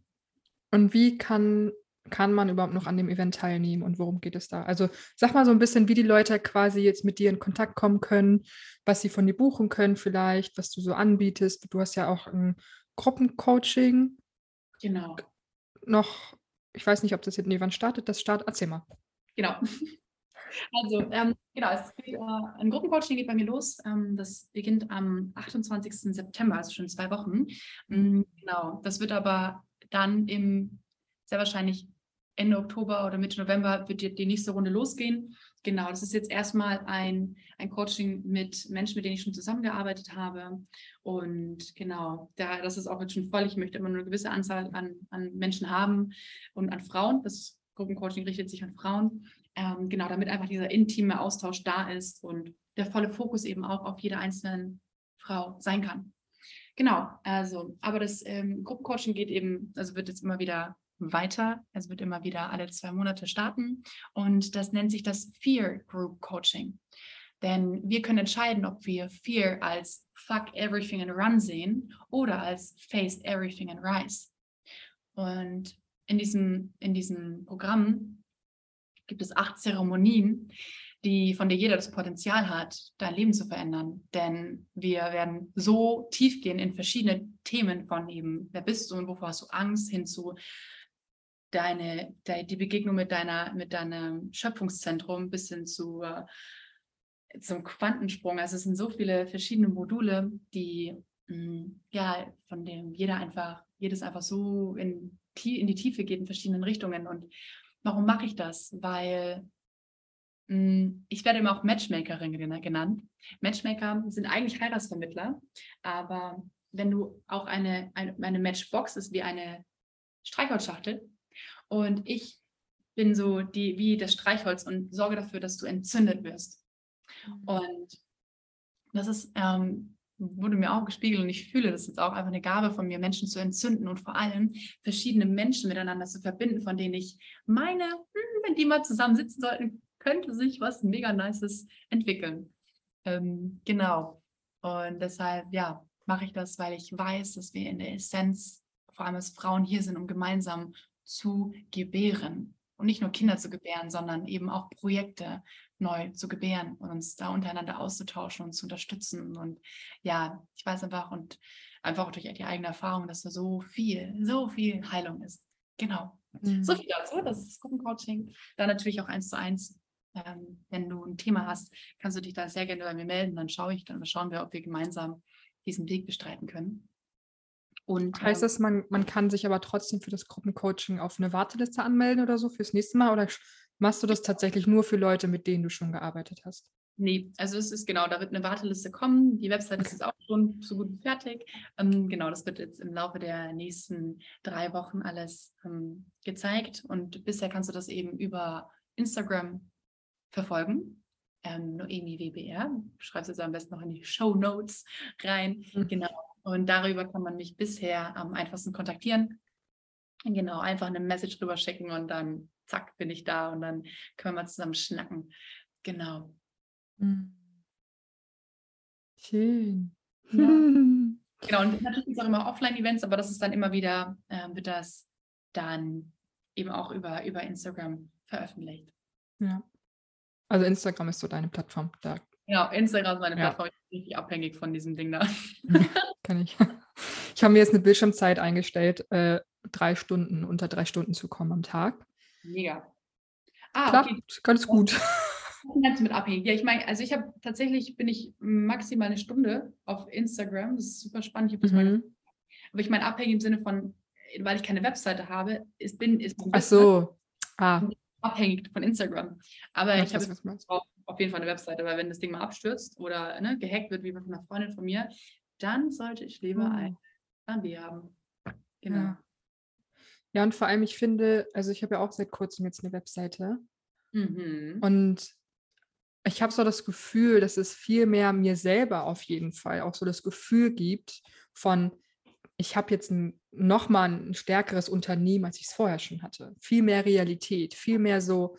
Speaker 1: Und wie kann, kann man überhaupt noch an dem Event teilnehmen und worum geht es da? Also sag mal so ein bisschen, wie die Leute quasi jetzt mit dir in Kontakt kommen können, was sie von dir buchen können vielleicht, was du so anbietest. Du hast ja auch ein Gruppencoaching.
Speaker 2: Genau.
Speaker 1: Noch, ich weiß nicht, ob das jetzt, nee, wann startet das? Start, erzähl mal.
Speaker 2: Genau. Also, ähm, genau, es geht, äh, ein Gruppencoaching geht bei mir los. Ähm, das beginnt am 28. September, also schon zwei Wochen. Mhm. Genau, das wird aber dann im sehr wahrscheinlich Ende Oktober oder Mitte November wird die, die nächste Runde losgehen. Genau, das ist jetzt erstmal ein, ein Coaching mit Menschen, mit denen ich schon zusammengearbeitet habe. Und genau, da, das ist auch jetzt schon voll. Ich möchte immer nur eine gewisse Anzahl an, an Menschen haben und an Frauen. Das Gruppencoaching richtet sich an Frauen. Ähm, genau, damit einfach dieser intime Austausch da ist und der volle Fokus eben auch auf jede einzelne Frau sein kann. Genau, also, aber das ähm, Gruppencoaching geht eben, also wird jetzt immer wieder weiter. Es wird immer wieder alle zwei Monate starten und das nennt sich das Fear Group Coaching. Denn wir können entscheiden, ob wir Fear als Fuck Everything and Run sehen oder als Face Everything and Rise. Und in diesem, in diesem Programm gibt es acht Zeremonien, die, von der jeder das Potenzial hat, dein Leben zu verändern. Denn wir werden so tief gehen in verschiedene Themen von eben, wer bist du und wovor hast du Angst, hin zu deine, de, die Begegnung mit deiner, mit deinem Schöpfungszentrum bis hin zu äh, zum Quantensprung. Also es sind so viele verschiedene Module, die mm, ja, von dem jeder einfach, jedes einfach so in, in die Tiefe geht in verschiedenen Richtungen. Und warum mache ich das? Weil hm, ich werde immer auch Matchmakerin genannt. Matchmaker sind eigentlich Heiratsvermittler, aber wenn du auch eine, eine Matchbox ist wie eine Streichholzschachtel und ich bin so die, wie das Streichholz und sorge dafür, dass du entzündet wirst. Mhm. Und das ist, ähm, wurde mir auch gespiegelt und ich fühle, das jetzt auch einfach eine Gabe von mir, Menschen zu entzünden und vor allem verschiedene Menschen miteinander zu verbinden, von denen ich meine, hm, wenn die mal zusammen sitzen sollten, könnte sich was mega Nices entwickeln. Ähm, genau. Und deshalb, ja, mache ich das, weil ich weiß, dass wir in der Essenz, vor allem als Frauen, hier sind, um gemeinsam zu gebären. Und nicht nur Kinder zu gebären, sondern eben auch Projekte neu zu gebären und uns da untereinander auszutauschen und zu unterstützen. Und ja, ich weiß einfach und einfach durch die eigene Erfahrung, dass da so viel, so viel Heilung ist. Genau. Mhm. So viel dazu. Das ist Gruppencoaching. Dann natürlich auch eins zu eins ähm, wenn du ein Thema hast, kannst du dich da sehr gerne bei mir melden. Dann schaue ich, dann schauen wir, ob wir gemeinsam diesen Weg bestreiten können.
Speaker 1: Und, heißt das, man, man kann sich aber trotzdem für das Gruppencoaching auf eine Warteliste anmelden oder so fürs nächste Mal? Oder machst du das tatsächlich nur für Leute, mit denen du schon gearbeitet hast?
Speaker 2: Nee, also es ist genau, da wird eine Warteliste kommen. Die Website okay. ist auch schon so gut fertig. Ähm, genau, das wird jetzt im Laufe der nächsten drei Wochen alles ähm, gezeigt. Und bisher kannst du das eben über Instagram verfolgen. Ähm, Noemi WBR, schreibst es am besten noch in die Show Notes rein. Mhm. Genau. Und darüber kann man mich bisher am einfachsten kontaktieren. Genau, einfach eine Message drüber schicken und dann zack, bin ich da und dann können wir mal zusammen schnacken. Genau. Mhm.
Speaker 1: Schön.
Speaker 2: Ja. genau, und natürlich gibt es auch immer Offline-Events, aber das ist dann immer wieder, äh, wird das dann eben auch über, über Instagram veröffentlicht.
Speaker 1: Ja. Also Instagram ist so deine Plattform. Da.
Speaker 2: Genau, Instagram ist meine ja. Plattform. Ich bin richtig abhängig von diesem Ding da.
Speaker 1: Kann ich. Ich habe mir jetzt eine Bildschirmzeit eingestellt, äh, drei Stunden, unter drei Stunden zu kommen am Tag.
Speaker 2: Mega.
Speaker 1: Ah, Klappt okay. ganz gut.
Speaker 2: Du mit abhängig? Ja, ich meine, also ich habe tatsächlich, bin ich maximal eine Stunde auf Instagram. Das ist super spannend. Ich das mhm. mal aber ich meine, abhängig im Sinne von, weil ich keine Webseite habe, ist, bin, ist
Speaker 1: Ach so. Ah.
Speaker 2: abhängig von Instagram. Aber ja, ich habe auf jeden Fall eine Webseite, weil wenn das Ding mal abstürzt oder ne, gehackt wird, wie von einer Freundin von mir, dann sollte ich lieber mhm. ein Plan B haben.
Speaker 1: Genau. Ja. ja, und vor allem, ich finde, also ich habe ja auch seit kurzem jetzt eine Webseite. Mhm. Und ich habe so das Gefühl, dass es viel mehr mir selber auf jeden Fall auch so das Gefühl gibt von, ich habe jetzt ein, nochmal ein stärkeres Unternehmen, als ich es vorher schon hatte. Viel mehr Realität, viel mehr so,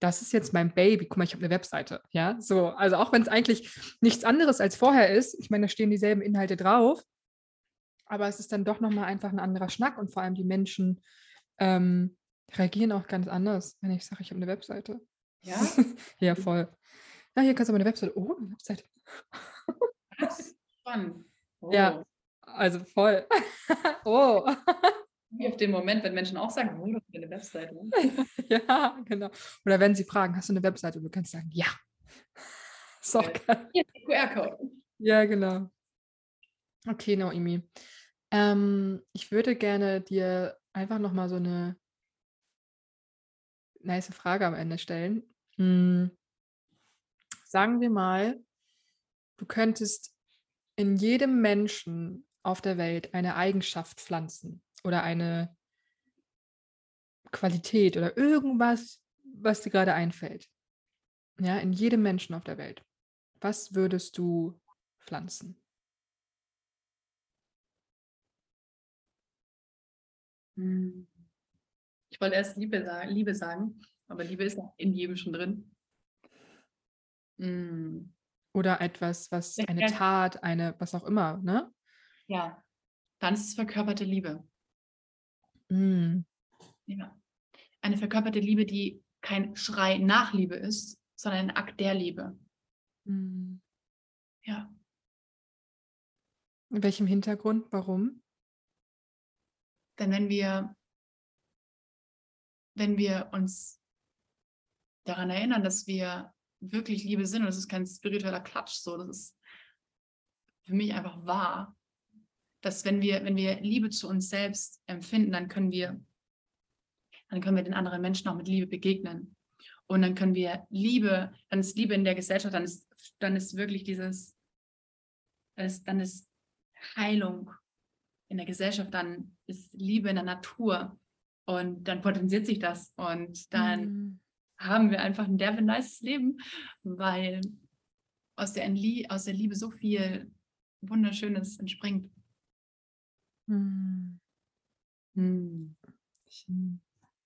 Speaker 1: das ist jetzt mein Baby. Guck mal, ich habe eine Webseite. Ja, so, also auch wenn es eigentlich nichts anderes als vorher ist, ich meine, da stehen dieselben Inhalte drauf, aber es ist dann doch nochmal einfach ein anderer Schnack und vor allem die Menschen ähm, reagieren auch ganz anders, wenn ich sage, ich habe eine Webseite.
Speaker 2: Ja?
Speaker 1: ja, voll. Ja, hier kannst du aber eine Webseite. Oh, eine Webseite.
Speaker 2: Spannend.
Speaker 1: Oh. Ja, also voll. oh.
Speaker 2: Auf den Moment, wenn Menschen auch sagen, oh, du hast eine Webseite.
Speaker 1: ja, genau. Oder wenn sie fragen, hast du eine Webseite? Und du kannst sagen, ja. Ist auch geil. QR-Code. Ja, genau. Okay, Noemi. Ähm, ich würde gerne dir einfach nochmal so eine nice Frage am Ende stellen. Hm. Sagen wir mal, du könntest in jedem Menschen auf der Welt eine Eigenschaft pflanzen oder eine Qualität oder irgendwas, was dir gerade einfällt. Ja, in jedem Menschen auf der Welt. Was würdest du pflanzen?
Speaker 2: Hm. Ich wollte erst Liebe sagen, Liebe sagen, aber Liebe ist in jedem schon drin.
Speaker 1: Hm. Oder etwas, was eine Tat, eine, was auch immer, ne?
Speaker 2: Ja, dann ist es verkörperte Liebe.
Speaker 1: Mm.
Speaker 2: Ja. Eine verkörperte Liebe, die kein Schrei nach Liebe ist, sondern ein Akt der Liebe.
Speaker 1: Mm.
Speaker 2: Ja.
Speaker 1: In welchem Hintergrund? Warum?
Speaker 2: Denn wenn wir, wenn wir uns daran erinnern, dass wir wirklich Liebe sind, und das ist kein spiritueller Klatsch, so, das ist für mich einfach wahr, dass wenn wir, wenn wir Liebe zu uns selbst empfinden, dann können wir, dann können wir den anderen Menschen auch mit Liebe begegnen. Und dann können wir Liebe, dann ist Liebe in der Gesellschaft, dann ist, dann ist wirklich dieses, dann ist, dann ist Heilung in der Gesellschaft, dann ist Liebe in der Natur und dann potenziert sich das und dann mhm. haben wir einfach ein derbe nice Leben, weil aus der, aus der Liebe so viel Wunderschönes entspringt.
Speaker 1: Hm. Hm.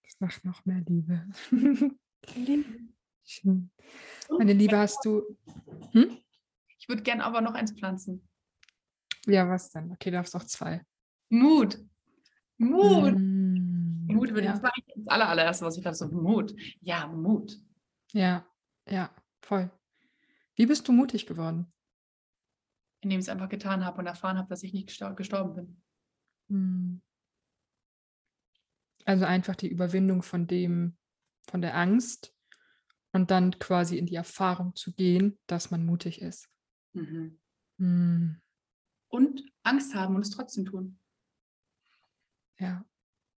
Speaker 1: Das macht noch mehr Liebe. Meine Liebe, hast du.
Speaker 2: Hm? Ich würde gerne aber noch eins pflanzen.
Speaker 1: Ja, was denn? Okay, du darfst auch zwei.
Speaker 2: Mut. Mut. Mm, Mut würde ja. das, das allererste, was ich glaube, so Mut. Ja, Mut.
Speaker 1: Ja, ja, voll. Wie bist du mutig geworden?
Speaker 2: Indem ich es einfach getan habe und erfahren habe, dass ich nicht gestorben bin.
Speaker 1: Hm. Also einfach die Überwindung von dem, von der Angst und dann quasi in die Erfahrung zu gehen, dass man mutig ist.
Speaker 2: Mhm.
Speaker 1: Hm.
Speaker 2: Und Angst haben und es trotzdem tun.
Speaker 1: Ja.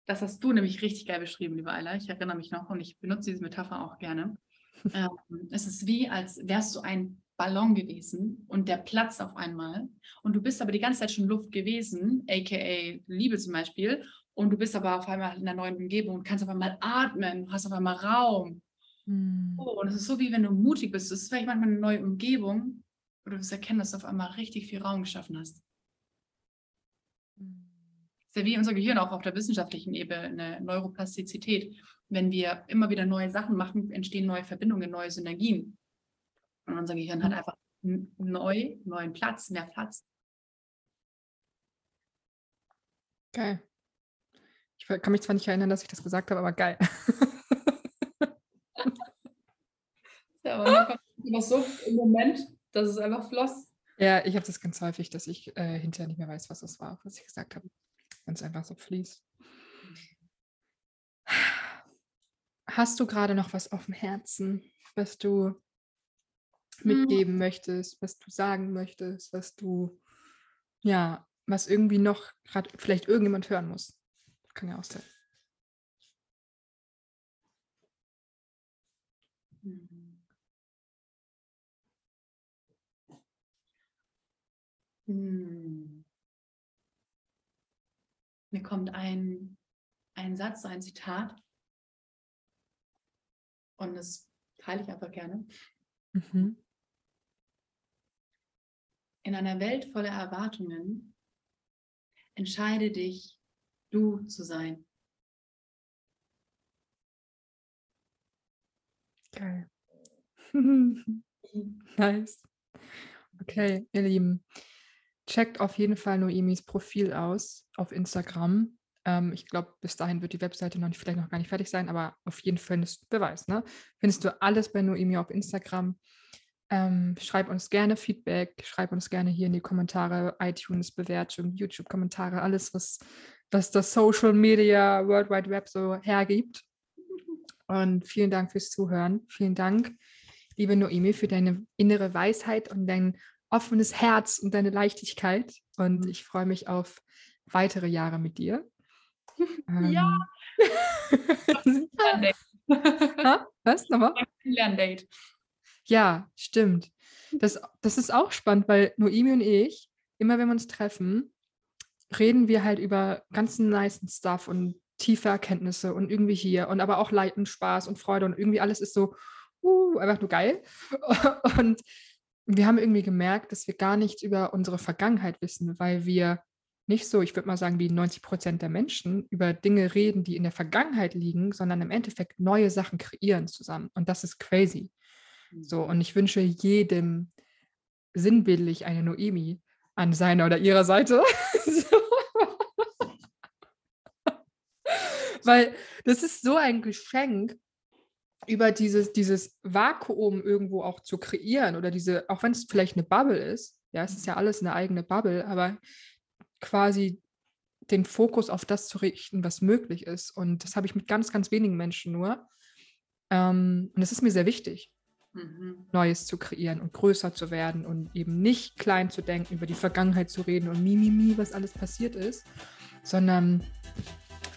Speaker 2: Das hast du nämlich richtig geil beschrieben, liebe Ayla. Ich erinnere mich noch und ich benutze diese Metapher auch gerne. ähm, es ist wie, als wärst du ein Ballon gewesen und der platzt auf einmal und du bist aber die ganze Zeit schon Luft gewesen, aka Liebe zum Beispiel, und du bist aber auf einmal in einer neuen Umgebung und kannst auf einmal atmen, hast auf einmal Raum.
Speaker 1: Mhm.
Speaker 2: Oh, und es ist so wie wenn du mutig bist. Es ist vielleicht manchmal eine neue Umgebung, wo du wirst erkennen, dass du auf einmal richtig viel Raum geschaffen hast.
Speaker 1: Mhm.
Speaker 2: ist ja wie unser Gehirn auch auf der wissenschaftlichen Ebene, eine Neuroplastizität. Wenn wir immer wieder neue Sachen machen, entstehen neue Verbindungen, neue Synergien. Und unser Gehirn hat einfach neu, neuen Platz, mehr Platz.
Speaker 1: Geil. Ich kann mich zwar nicht erinnern, dass ich das gesagt habe, aber geil.
Speaker 2: ja, aber man kommt so im Moment, dass es einfach floss.
Speaker 1: Ja, ich habe das ganz häufig, dass ich äh, hinterher nicht mehr weiß, was das war, was ich gesagt habe. Wenn es einfach so fließt. hast du gerade noch was auf dem Herzen, was du mitgeben möchtest, was du sagen möchtest, was du, ja, was irgendwie noch gerade vielleicht irgendjemand hören muss? Kann ja auch sein.
Speaker 2: Mhm. Hm. Mir kommt ein, ein Satz, ein Zitat und das teile ich einfach gerne. Mhm. In einer Welt voller Erwartungen entscheide dich, du zu sein.
Speaker 1: Geil. nice. Okay, ihr Lieben, checkt auf jeden Fall Noemis Profil aus auf Instagram. Ähm, ich glaube, bis dahin wird die Webseite noch nicht, vielleicht noch gar nicht fertig sein, aber auf jeden Fall findest du Beweis. Ne? Findest du alles bei Noemi auf Instagram. Ähm, schreib uns gerne Feedback, schreib uns gerne hier in die Kommentare, iTunes, Bewertung, YouTube-Kommentare, alles, was, was das Social Media, World Wide Web so hergibt. Und vielen Dank fürs Zuhören. Vielen Dank, liebe Noemi, für deine innere Weisheit und dein offenes Herz und deine Leichtigkeit. Und ich freue mich auf weitere Jahre mit dir.
Speaker 2: Ja.
Speaker 1: Ähm. Was? Nochmal?
Speaker 2: Lerndate.
Speaker 1: Ja, stimmt. Das, das ist auch spannend, weil Noemi und ich, immer wenn wir uns treffen, reden wir halt über ganzen nice Stuff und tiefe Erkenntnisse und irgendwie hier und aber auch Leid und Spaß und Freude und irgendwie alles ist so uh, einfach nur geil. Und wir haben irgendwie gemerkt, dass wir gar nichts über unsere Vergangenheit wissen, weil wir nicht so, ich würde mal sagen, wie 90 Prozent der Menschen über Dinge reden, die in der Vergangenheit liegen, sondern im Endeffekt neue Sachen kreieren zusammen. Und das ist crazy. So, und ich wünsche jedem sinnbildlich eine Noemi an seiner oder ihrer Seite. Weil das ist so ein Geschenk, über dieses, dieses Vakuum irgendwo auch zu kreieren oder diese, auch wenn es vielleicht eine Bubble ist, ja, es ist ja alles eine eigene Bubble, aber quasi den Fokus auf das zu richten, was möglich ist. Und das habe ich mit ganz, ganz wenigen Menschen nur. Ähm, und das ist mir sehr wichtig, mhm. Neues zu kreieren und größer zu werden und eben nicht klein zu denken, über die Vergangenheit zu reden und mimimi, mi, mi, was alles passiert ist, sondern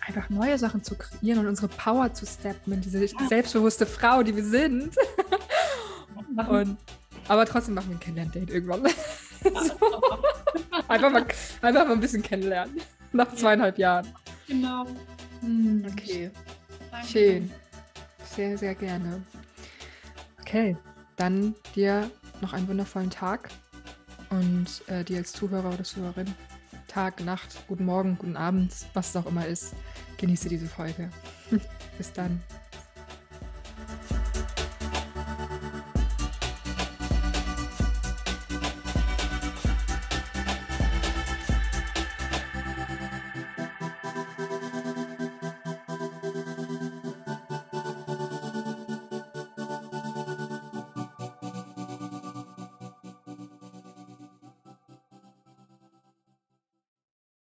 Speaker 1: einfach neue Sachen zu kreieren und unsere Power zu steppen in diese selbstbewusste Frau, die wir sind. und, aber trotzdem machen wir ein Kennenlern-Date irgendwann. einfach, mal, einfach mal ein bisschen kennenlernen. Nach zweieinhalb Jahren.
Speaker 2: Genau.
Speaker 1: Hm, okay. Danke. Schön. Sehr, sehr gerne. Okay, dann dir noch einen wundervollen Tag und äh, dir als Zuhörer oder Zuhörerin Tag, Nacht, guten Morgen, guten Abend, was es auch immer ist. Genieße diese Folge. Bis dann.